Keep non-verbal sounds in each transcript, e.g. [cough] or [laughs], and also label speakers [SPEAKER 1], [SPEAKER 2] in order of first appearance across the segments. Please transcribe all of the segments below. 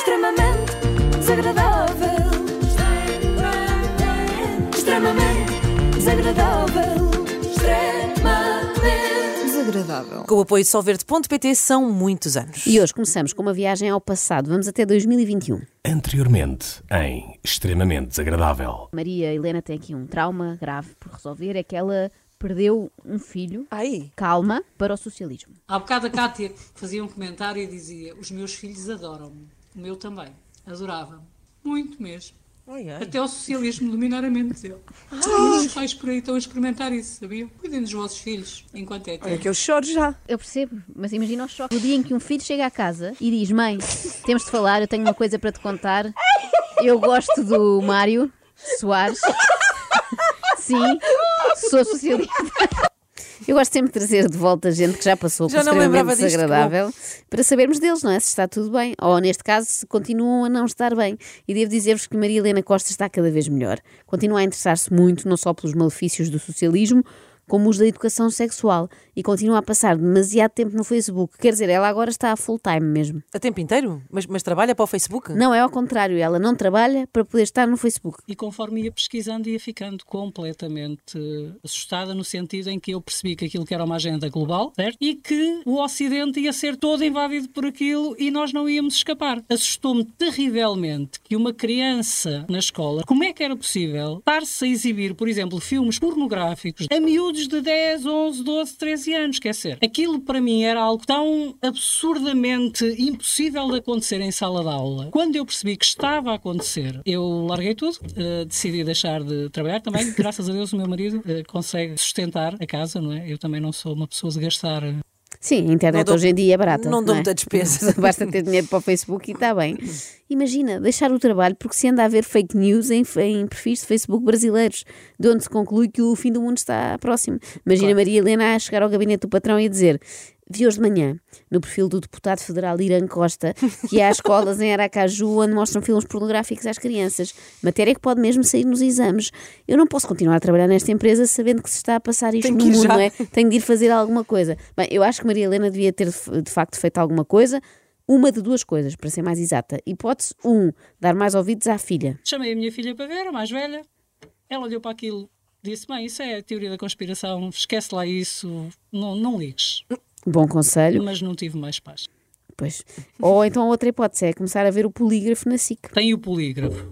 [SPEAKER 1] extremamente desagradável. Extremamente desagradável. Extremamente
[SPEAKER 2] Desagradável.
[SPEAKER 3] Com o apoio de Solverde.pt são muitos anos.
[SPEAKER 4] E hoje começamos com uma viagem ao passado. Vamos até 2021.
[SPEAKER 5] Anteriormente, em Extremamente Desagradável.
[SPEAKER 4] Maria Helena tem aqui um trauma grave por resolver. É que ela perdeu um filho,
[SPEAKER 3] Ai,
[SPEAKER 4] calma, para o socialismo.
[SPEAKER 6] Há bocado a Cátia fazia um comentário e dizia: Os meus filhos adoram-me. O meu também. Adorava-me. Muito mesmo.
[SPEAKER 3] ai, ai.
[SPEAKER 6] Até o socialismo dominar a mente dele. E os pais por aí estão a experimentar isso, sabiam? Cuidem dos vossos filhos enquanto é
[SPEAKER 2] Olha
[SPEAKER 6] tempo.
[SPEAKER 2] que eu choro já.
[SPEAKER 4] Eu percebo, mas imagina o choque. O dia em que um filho chega à casa e diz: Mãe, temos de falar, eu tenho uma coisa para te contar. Eu gosto do Mário Soares. [laughs] Sim, sou socialista. Eu gosto sempre de trazer de volta gente que já passou
[SPEAKER 3] Já
[SPEAKER 4] por extremamente
[SPEAKER 3] disto,
[SPEAKER 4] desagradável para sabermos deles, não é? Se está tudo bem. Ou, neste caso, se continuam a não estar bem. E devo dizer-vos que Maria Helena Costa está cada vez melhor. Continua a interessar-se muito, não só pelos malefícios do socialismo, como os da educação sexual. E continua a passar demasiado tempo no Facebook. Quer dizer, ela agora está a full time mesmo.
[SPEAKER 3] A tempo inteiro? Mas, mas trabalha para o Facebook?
[SPEAKER 4] Não, é ao contrário. Ela não trabalha para poder estar no Facebook.
[SPEAKER 6] E conforme ia pesquisando, ia ficando completamente assustada, no sentido em que eu percebi que aquilo que era uma agenda global, certo? E que o Ocidente ia ser todo invadido por aquilo e nós não íamos escapar. Assustou-me terrivelmente que uma criança na escola, como é que era possível estar-se a exibir, por exemplo, filmes pornográficos a miúdos de 10, 11, 12, 13 anos? Quer dizer, aquilo para mim era algo tão absurdamente impossível de acontecer em sala de aula. Quando eu percebi que estava a acontecer, eu larguei tudo, eh, decidi deixar de trabalhar também. [laughs] Graças a Deus, o meu marido eh, consegue sustentar a casa, não é? Eu também não sou uma pessoa de gastar.
[SPEAKER 4] Sim, a internet
[SPEAKER 3] Não dou-
[SPEAKER 4] hoje em dia é barata.
[SPEAKER 3] não dou
[SPEAKER 4] é?
[SPEAKER 3] muita despesa. [laughs]
[SPEAKER 4] Basta ter dinheiro para o Facebook e está bem. Imagina, deixar o trabalho porque se anda a ver fake news em, em perfis de Facebook brasileiros, de onde se conclui que o fim do mundo está próximo. Imagina Maria Helena a chegar ao gabinete do patrão e a dizer. Vi hoje de manhã, no perfil do deputado federal Irã Costa, que há escolas em Aracaju onde mostram filmes pornográficos às crianças. Matéria que pode mesmo sair nos exames. Eu não posso continuar a trabalhar nesta empresa sabendo que se está a passar isto
[SPEAKER 3] Tenho
[SPEAKER 4] no mundo,
[SPEAKER 3] já.
[SPEAKER 4] não é? Tenho de ir fazer alguma coisa. Bem, eu acho que Maria Helena devia ter de facto feito alguma coisa. Uma de duas coisas, para ser mais exata. Hipótese 1, um, dar mais ouvidos à filha.
[SPEAKER 6] Chamei a minha filha para ver, a mais velha. Ela olhou para aquilo, disse: Mãe, isso é a teoria da conspiração, esquece lá isso, não, não ligues.
[SPEAKER 4] Bom conselho.
[SPEAKER 6] Mas não tive mais paz.
[SPEAKER 4] Pois. Ou então outra hipótese é começar a ver o polígrafo na SIC.
[SPEAKER 6] Tem o polígrafo,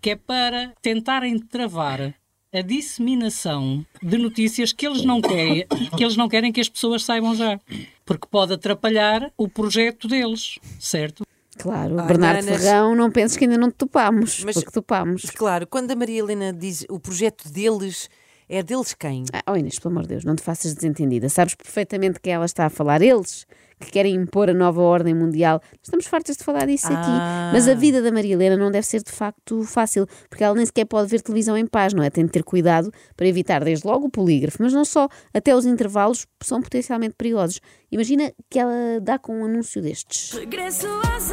[SPEAKER 6] que é para tentarem travar a disseminação de notícias que eles não querem, que eles não querem que as pessoas saibam já, porque pode atrapalhar o projeto deles, certo?
[SPEAKER 4] Claro,
[SPEAKER 3] Ai,
[SPEAKER 4] Bernardo
[SPEAKER 3] Nanas.
[SPEAKER 4] Ferrão, não penses que ainda não te topámos,
[SPEAKER 3] Mas-
[SPEAKER 4] porque topámos.
[SPEAKER 3] Mas claro, quando a Maria Helena diz o projeto deles, é deles quem?
[SPEAKER 4] Ah, oh Inês, pelo amor de Deus, não te faças desentendida. Sabes perfeitamente que ela está a falar. Eles que querem impor a nova ordem mundial. Estamos fartas de falar disso
[SPEAKER 3] Ah.
[SPEAKER 4] aqui. Mas a vida da Maria Helena não deve ser de facto fácil, porque ela nem sequer pode ver televisão em paz, não é? Tem de ter cuidado para evitar desde logo o polígrafo, mas não só, até os intervalos são potencialmente perigosos. Imagina que ela dá com um anúncio destes.
[SPEAKER 1] Regresso às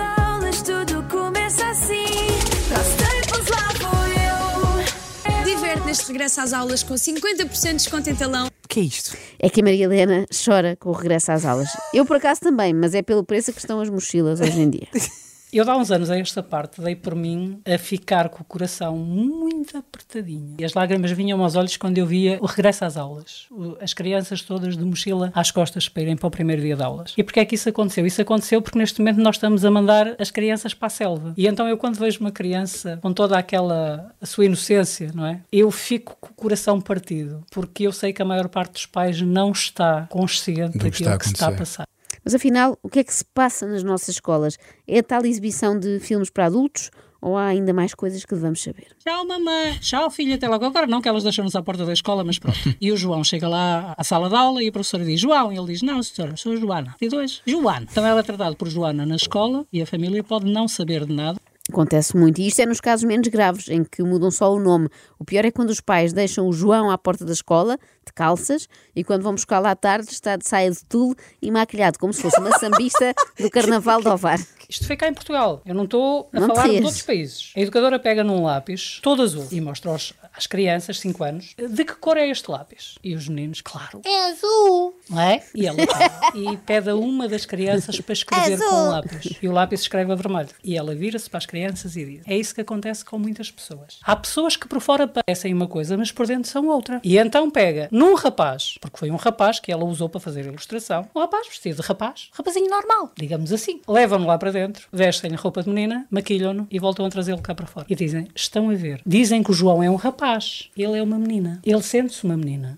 [SPEAKER 7] Neste regresso às aulas com 50% de desconto em talão.
[SPEAKER 3] O que é isto?
[SPEAKER 4] É que a Maria Helena chora com o regresso às aulas. Eu, por acaso, também, mas é pelo preço que estão as mochilas hoje em dia. [laughs]
[SPEAKER 6] Eu, há uns anos a esta parte, dei por mim a ficar com o coração muito apertadinho. E as lágrimas vinham aos olhos quando eu via o regresso às aulas. As crianças todas de mochila às costas para irem para o primeiro dia de aulas. E porquê é que isso aconteceu? Isso aconteceu porque neste momento nós estamos a mandar as crianças para a selva. E então eu, quando vejo uma criança com toda aquela a sua inocência, não é? Eu fico com o coração partido. Porque eu sei que a maior parte dos pais não está consciente
[SPEAKER 8] Do que
[SPEAKER 6] daquilo que se está a passar.
[SPEAKER 4] Mas afinal, o que é que se passa nas nossas escolas? É a tal exibição de filmes para adultos ou há ainda mais coisas que devemos saber?
[SPEAKER 6] Tchau, mamãe. Tchau, filha. Até logo. Agora não, que elas deixam-nos à porta da escola, mas pronto. [laughs] E o João chega lá à sala de aula e a professora diz João. E ele diz, não, senhora, sou a Joana. E dois, Joana. Então ela é tratada por Joana na escola e a família pode não saber de nada.
[SPEAKER 4] Acontece muito, e isto é nos casos menos graves, em que mudam só o nome. O pior é quando os pais deixam o João à porta da escola, de calças, e quando vão buscá-la à tarde está de saia de tule e maquilhado como se fosse uma sambista do Carnaval de Ovar.
[SPEAKER 6] Isto foi cá em Portugal. Eu não estou a
[SPEAKER 4] Não
[SPEAKER 6] falar de outros países. A educadora pega num lápis, todo azul, e mostra aos, às crianças, 5 anos, de que cor é este lápis? E os meninos, claro,
[SPEAKER 2] É azul.
[SPEAKER 6] não é? E ela pega e pede a uma das crianças para escrever com o lápis. E o lápis escreve a vermelho. E ela vira-se para as crianças e diz: É isso que acontece com muitas pessoas. Há pessoas que por fora parecem uma coisa, mas por dentro são outra. E então pega num rapaz, porque foi um rapaz que ela usou para fazer a ilustração, um rapaz vestido de rapaz, rapazinho normal, digamos assim. Levam-no lá para dentro, vestem-lhe roupa de menina, maquilham-no e voltam a trazê-lo cá para fora. E dizem: Estão a ver. Dizem que o João é um rapaz, ele é uma menina. Ele sente-se uma menina.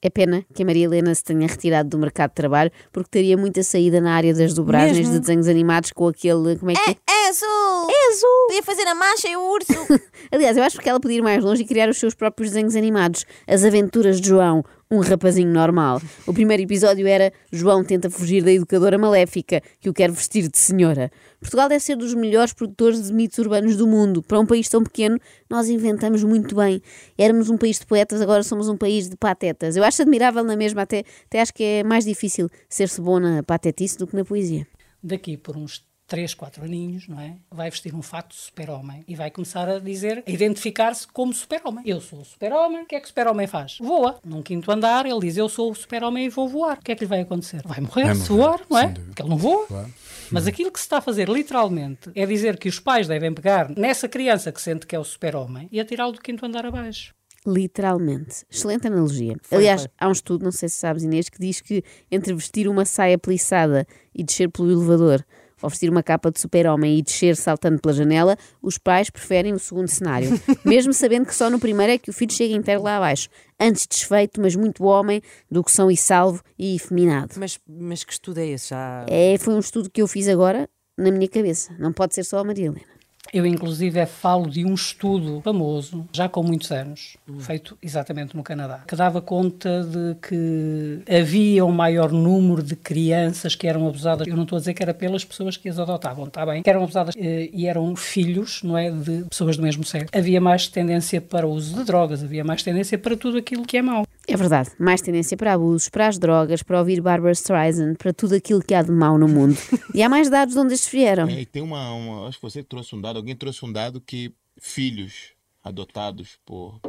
[SPEAKER 4] É pena que a Maria Helena se tenha retirado do mercado de trabalho porque teria muita saída na área das dobragens
[SPEAKER 3] Mesmo?
[SPEAKER 4] de desenhos animados com aquele. Como é que é?
[SPEAKER 2] É azul.
[SPEAKER 4] É azul!
[SPEAKER 2] Podia fazer a mancha e o urso. [laughs]
[SPEAKER 4] Aliás, eu acho que ela podia ir mais longe e criar os seus próprios desenhos animados. As Aventuras de João, um rapazinho normal. O primeiro episódio era João tenta fugir da educadora maléfica que o quer vestir de senhora. Portugal deve ser dos melhores produtores de mitos urbanos do mundo. Para um país tão pequeno, nós inventamos muito bem. Éramos um país de poetas, agora somos um país de patetas. Eu acho admirável na mesma, até, até acho que é mais difícil ser-se bom na patetice do que na poesia.
[SPEAKER 6] daqui por uns 3, 4 aninhos, não é? Vai vestir um fato de super-homem e vai começar a dizer, a identificar-se como super-homem. Eu sou o super-homem, o que é que o super-homem faz? Voa. Num quinto andar, ele diz, eu sou o super-homem e vou voar. O que é que lhe vai acontecer? Vai morrer,
[SPEAKER 8] Vai
[SPEAKER 6] se
[SPEAKER 8] morrer,
[SPEAKER 6] voar, não é? Porque ele não voa.
[SPEAKER 8] Claro.
[SPEAKER 6] Mas aquilo que se está a fazer, literalmente, é dizer que os pais devem pegar nessa criança que sente que é o super-homem e atirá-lo do quinto andar abaixo.
[SPEAKER 4] Literalmente. Excelente analogia. Aliás,
[SPEAKER 3] foi.
[SPEAKER 4] há um estudo, não sei se sabes, Inês, que diz que entre vestir uma saia plissada e descer pelo elevador, vestir uma capa de super-homem e descer saltando pela janela, os pais preferem o segundo cenário. [laughs] Mesmo sabendo que só no primeiro é que o filho chega inteiro lá abaixo. Antes desfeito, mas muito homem, do que são e salvo e efeminado.
[SPEAKER 3] Mas, mas que estudo é esse? Já...
[SPEAKER 4] É, foi um estudo que eu fiz agora na minha cabeça. Não pode ser só a Maria Helena.
[SPEAKER 6] Eu, inclusive, é falo de um estudo famoso, já com muitos anos, feito exatamente no Canadá, que dava conta de que havia um maior número de crianças que eram abusadas. Eu não estou a dizer que era pelas pessoas que as adotavam, está bem? Que eram abusadas eh, e eram filhos, não é? De pessoas do mesmo sexo. Havia mais tendência para o uso de drogas, havia mais tendência para tudo aquilo que é mau.
[SPEAKER 4] É verdade, mais tendência para abusos, para as drogas, para ouvir Barbara Streisand, para tudo aquilo que há de mau no mundo. E há mais dados de onde estes vieram.
[SPEAKER 9] É, e tem uma, uma- Acho que você trouxe um dado, alguém trouxe um dado que filhos adotados por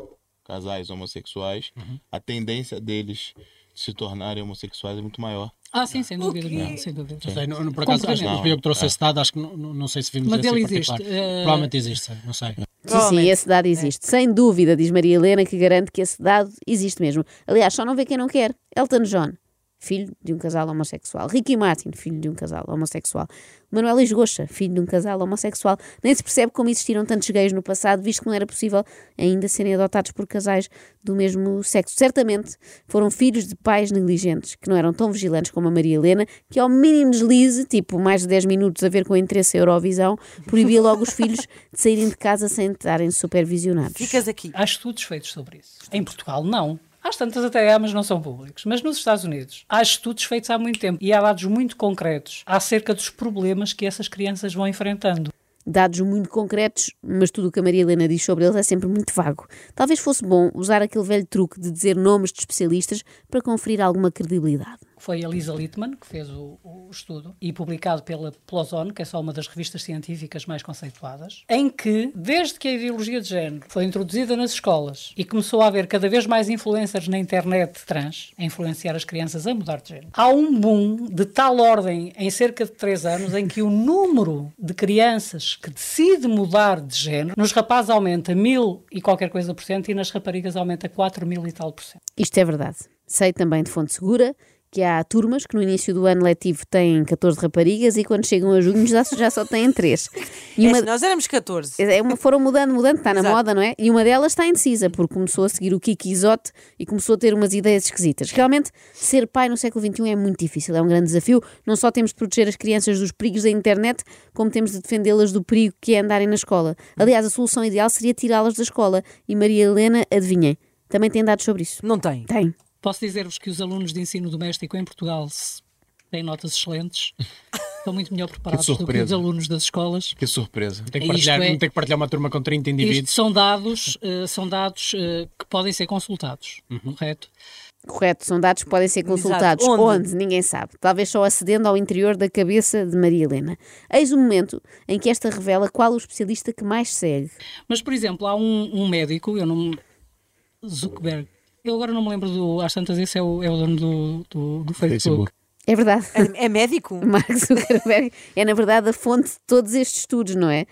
[SPEAKER 9] casais homossexuais, a tendência deles se tornarem homossexuais é muito maior.
[SPEAKER 6] Ah, sim, sem dúvida, não, sem dúvida.
[SPEAKER 8] Não sei, não, não, por acaso, acho que eu que trouxe
[SPEAKER 9] é.
[SPEAKER 8] esse dado, acho que não, não, sei se vimos
[SPEAKER 6] Mas ele existe, eh,
[SPEAKER 8] Provavelmente existe, não sei.
[SPEAKER 4] Sim, sim, esse dado existe. Sem dúvida, diz Maria Helena, que garante que esse dado existe mesmo. Aliás, só não vê quem não quer. Elton John, filho de um casal homossexual. Ricky Martin, filho de um casal homossexual. Manuel Esgocha, filho de um casal homossexual. Nem se percebe como existiram tantos gays no passado, visto que não era possível ainda serem adotados por casais do mesmo sexo. Certamente foram filhos de pais negligentes, que não eram tão vigilantes como a Maria Helena, que ao mínimo deslize, tipo mais de 10 minutos a ver com interesse a Eurovisão, proibia logo os filhos de saírem de casa sem estarem supervisionados.
[SPEAKER 3] Ficas aqui.
[SPEAKER 6] Há estudos feitos sobre isso. Em Portugal, não. Às tantas até há, mas não são públicos. Mas nos Estados Unidos, há estudos feitos há muito tempo e há dados muito concretos acerca dos problemas que essas crianças vão enfrentando.
[SPEAKER 4] dados muito concretos, mas tudo o que a Maria Helena diz sobre eles é sempre muito vago. Talvez fosse bom usar aquele velho truque de dizer nomes de especialistas para conferir alguma credibilidade.
[SPEAKER 6] Foi a Lisa Littman que fez o, o estudo e publicado pela Plozone, que é só uma das revistas científicas mais conceituadas, em que, desde que a ideologia de género foi introduzida nas escolas e começou a haver cada vez mais influencers na internet trans a influenciar as crianças a mudar de género, há um boom de tal ordem em cerca de 3 anos em que o número de crianças que decide mudar de género nos rapazes aumenta mil e qualquer coisa por cento e nas raparigas aumenta 4 mil e tal por cento.
[SPEAKER 4] Isto é verdade. Sei também de fonte segura que há turmas que no início do ano letivo têm 14 raparigas e quando chegam a junho já, já só têm 3. E
[SPEAKER 3] É
[SPEAKER 4] uma,
[SPEAKER 3] assim, nós éramos 14.
[SPEAKER 4] É uma- foram mudando, mudando, está na
[SPEAKER 3] Exato.
[SPEAKER 4] moda, não é? E uma delas está indecisa, porque começou a seguir o Kiki Isote e começou a ter umas ideias esquisitas. Realmente, ser pai no século XXI é muito difícil, é um grande desafio. Não só temos de proteger as crianças dos perigos da internet, como temos de defendê-las do perigo que é andarem na escola. Aliás, a solução ideal seria tirá-las da escola. E Maria Helena, adivinhem, também tem dados sobre isso.
[SPEAKER 3] Não tem.
[SPEAKER 4] Tem.
[SPEAKER 6] Posso dizer-vos que os alunos de ensino doméstico em Portual se- têm notas excelentes. estão muito melhor preparados do que os alunos das escolas.
[SPEAKER 9] Que surpresa.
[SPEAKER 8] Tem que, partilhar,
[SPEAKER 6] é-
[SPEAKER 8] não tem que partilhar uma turma com 30
[SPEAKER 6] Isto
[SPEAKER 8] indivíduos.
[SPEAKER 6] são dados, eh, são dados eh, que podem ser consultados,
[SPEAKER 8] Uhum.
[SPEAKER 6] correto?
[SPEAKER 4] Correto, são dados que podem ser consultados.
[SPEAKER 3] Onde?
[SPEAKER 4] Onde? Ninguém sabe. Talvez só acedendo ao interior da cabeça de Maria Helena. Eis o momento em que esta revela qual o especialista que mais segue.
[SPEAKER 6] Mas, por exemplo, há um, um médico, eu não. Zuckerberg. Eu agora não me lembro do. Às tantas, esse é o, é o dono do, do, do Facebook.
[SPEAKER 9] Facebook.
[SPEAKER 4] É verdade.
[SPEAKER 3] É, é médico? [laughs]
[SPEAKER 4] Mark Zuckerberg é, na verdade, a fonte de todos estes estudos, não é?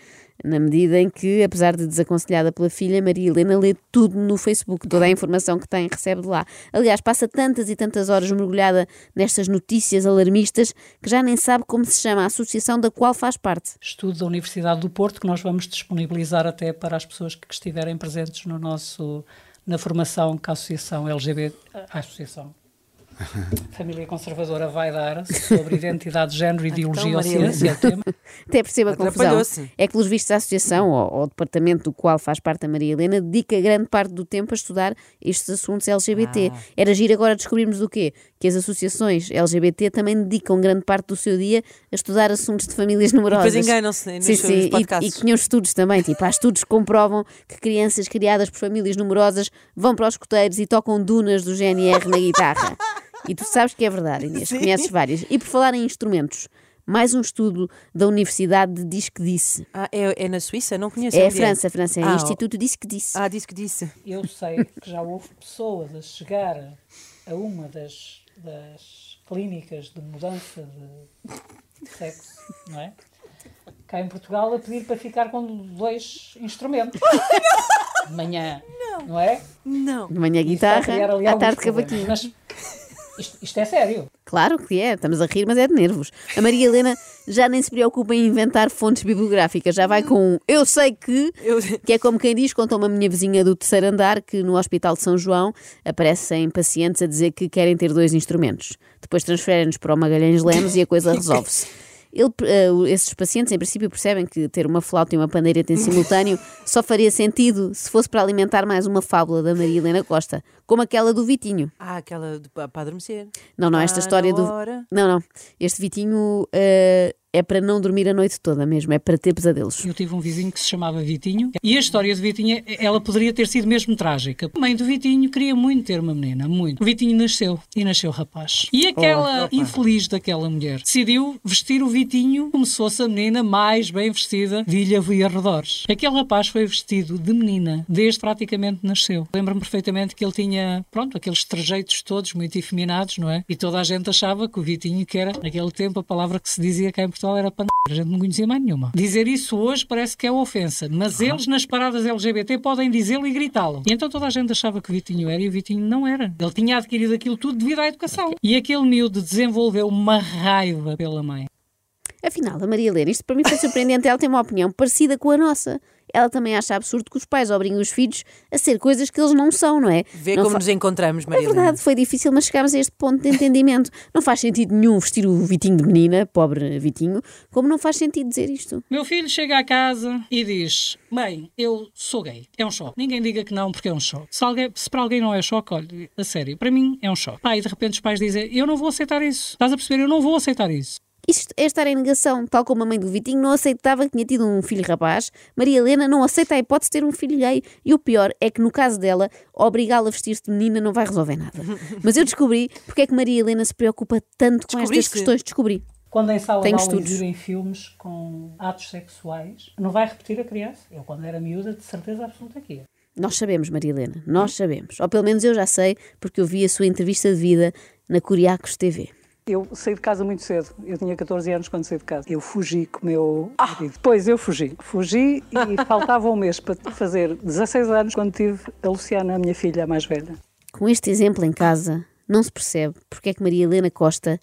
[SPEAKER 4] Na medida em que, apesar de desaconselhada pela filha, Maria Helena lê tudo no Facebook, toda a informação que tem recebe de lá. Aliás, passa tantas e tantas horas mergulhada nestas notícias alarmistas que já nem sabe como se chama a associação da qual faz parte.
[SPEAKER 6] Estudo da Universidade do Porto que nós vamos disponibilizar até para as pessoas que estiverem presentes no nosso na formação que a Associação LGBT, a Associação [laughs] Família Conservadora vai dar sobre identidade, género, ideologia ou
[SPEAKER 3] Maria
[SPEAKER 6] ciência, é o tema.
[SPEAKER 4] Até perceba a confusão. É que, pelos vistos, a associação, ou, ou o departamento do qual faz parte a Maria Helena, dedica grande parte do tempo a estudar estes assuntos LGBT.
[SPEAKER 3] Ah.
[SPEAKER 4] Era giro agora descobrirmos o quê? Que as associações LGBT também dedicam grande parte do seu dia a estudar assuntos de famílias [laughs] numerosas.
[SPEAKER 3] Depois enganam-se nos
[SPEAKER 4] Sim, sim, e, e que tinham estudos também, tipo, há estudos que comprovam que crianças criadas por famílias numerosas vão para os escoteiros e tocam dunas do GNR na guitarra. E tu sabes que é verdade, Inês, conheces várias. E por falar em instrumentos, mais um estudo da Universidade diz que disse.
[SPEAKER 3] Ah, é, é na Suíça? Não conheço.
[SPEAKER 4] É a França, a França, é o
[SPEAKER 3] Ah,
[SPEAKER 4] Instituto diz que disse.
[SPEAKER 3] Ah, disse que disse.
[SPEAKER 6] Eu sei que já houve pessoas a chegar a uma das, das clínicas de mudança de sexo, não é? Cá em Portugal a pedir para ficar com dois instrumentos. De manhã, não, é?
[SPEAKER 3] Não.
[SPEAKER 4] De manhã guitarra, à tarde cavaquinho.
[SPEAKER 6] Mas isto, isto é sério.
[SPEAKER 4] Claro que é, estamos a rir, mas é de nervos. A Maria Helena já nem se preocupa em inventar fontes bibliográficas, já vai com um eu sei que, que é como quem diz, contou-me a minha vizinha do terceiro andar que no Hospital de São João aparecem pacientes a dizer que querem ter dois instrumentos. Depois transferem-nos para o Magalhães Lemos e a coisa [laughs] resolve-se. Ele, eh, esses pacientes, em princípio, percebem que ter uma flauta e uma pandeireta em simultâneo [laughs] só faria sentido se fosse para alimentar mais uma fábula da Maria Helena Costa, como aquela do Vitinho.
[SPEAKER 3] Ah, aquela de, para adormecer.
[SPEAKER 4] Não, não, esta
[SPEAKER 3] Ah,
[SPEAKER 4] história do.
[SPEAKER 3] hora.
[SPEAKER 4] Não, não. Este Vitinho eh, é para não dormir a noite toda mesmo, é para ter pesadelos.
[SPEAKER 6] Eu tive um vizinho que se chamava Vitinho e a história de Vitinho, ela poderia ter sido mesmo trágica. A mãe do Vitinho queria muito ter uma menina, muito. O Vitinho nasceu e nasceu rapaz. E aquela infeliz daquela mulher decidiu vestir o Vitinho como se fosse a menina mais bem vestida de Ilha e arredores. Aquele rapaz foi vestido de menina desde praticamente nasceu. Lembro-me perfeitamente que ele tinha, pronto, aqueles trejeitos todos muito efeminados, não é? E toda a gente achava que o Vitinho, que era, naquele tempo, a palavra que se dizia cá em Portugal era pan... A gente não conhecia mais nenhuma. Dizer isso hoje parece que é ofensa, mas eles nas paradas LGBT podem dizê-lo e gritá-lo. E então toda a gente achava que o Vitinho era e o Vitinho não era. Ele tinha adquirido aquilo tudo devido à educação. E aquele miúdo desenvolveu uma raiva pela mãe.
[SPEAKER 4] Afinal, a Maria Helena, isto para mim foi surpreendente, ela tem uma opinião parecida com a nossa. Ela também acha absurdo que os pais obriguem os filhos a ser coisas que eles não são, não é?
[SPEAKER 3] Vê
[SPEAKER 4] Não
[SPEAKER 3] como
[SPEAKER 4] fa-
[SPEAKER 3] nos encontramos,
[SPEAKER 4] É
[SPEAKER 3] Maria Helena.
[SPEAKER 4] verdade, foi difícil, mas chegámos a este ponto de entendimento. Não faz sentido nenhum vestir o Vitinho de menina, pobre Vitinho, como não faz sentido dizer isto.
[SPEAKER 6] Meu filho chega à casa e diz: Bem, eu sou gay. É um choque. Ninguém diga que não, porque é um choque. Se, alguém, se para alguém não é choque, olha, a sério, para mim é um choque. Pá, e de repente os pais dizem: Eu não vou aceitar isso. Estás a perceber? Eu não vou aceitar isso.
[SPEAKER 4] Isto é estar em negação, tal como a mãe do Vitinho não aceitava que tinha tido um filho rapaz, Maria Helena não aceita a hipótese de ter um filho gay. E o pior é que no caso dela, obrigá-la a vestir-se de menina não vai resolver nada. [laughs] Mas eu descobri porque é que Maria Helena se preocupa tanto com estas questões. Descobri.
[SPEAKER 6] Quando em sala
[SPEAKER 4] Tenho
[SPEAKER 6] de aula exibem filmes com atos sexuais, não vai repetir a criança. Eu, quando era miúda, de certeza absoluta que ia.
[SPEAKER 4] Nós sabemos, Maria Helena, nós sabemos. Ou pelo menos eu já sei, porque eu vi a sua entrevista de vida na Curiacos TV.
[SPEAKER 10] Eu saí de casa muito cedo. Eu tinha 14 anos quando saí de casa. Eu fugi com o meu marido. Depois eu fugi. Fugi e [laughs] faltava um mês para fazer 16 anos quando tive a Luciana, a minha filha a mais velha.
[SPEAKER 4] Com este exemplo em casa, não se percebe porque é que Maria Helena Costa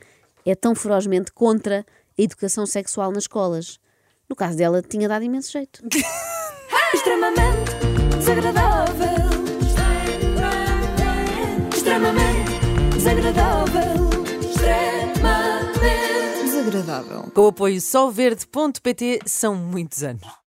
[SPEAKER 4] é tão ferozmente contra a educação sexual nas escolas. No caso dela, tinha dado imenso jeito. [laughs]
[SPEAKER 1] Extremamente desagradável. Extremamente desagradável.
[SPEAKER 3] Com o apoio solverde.pt são muitos anos.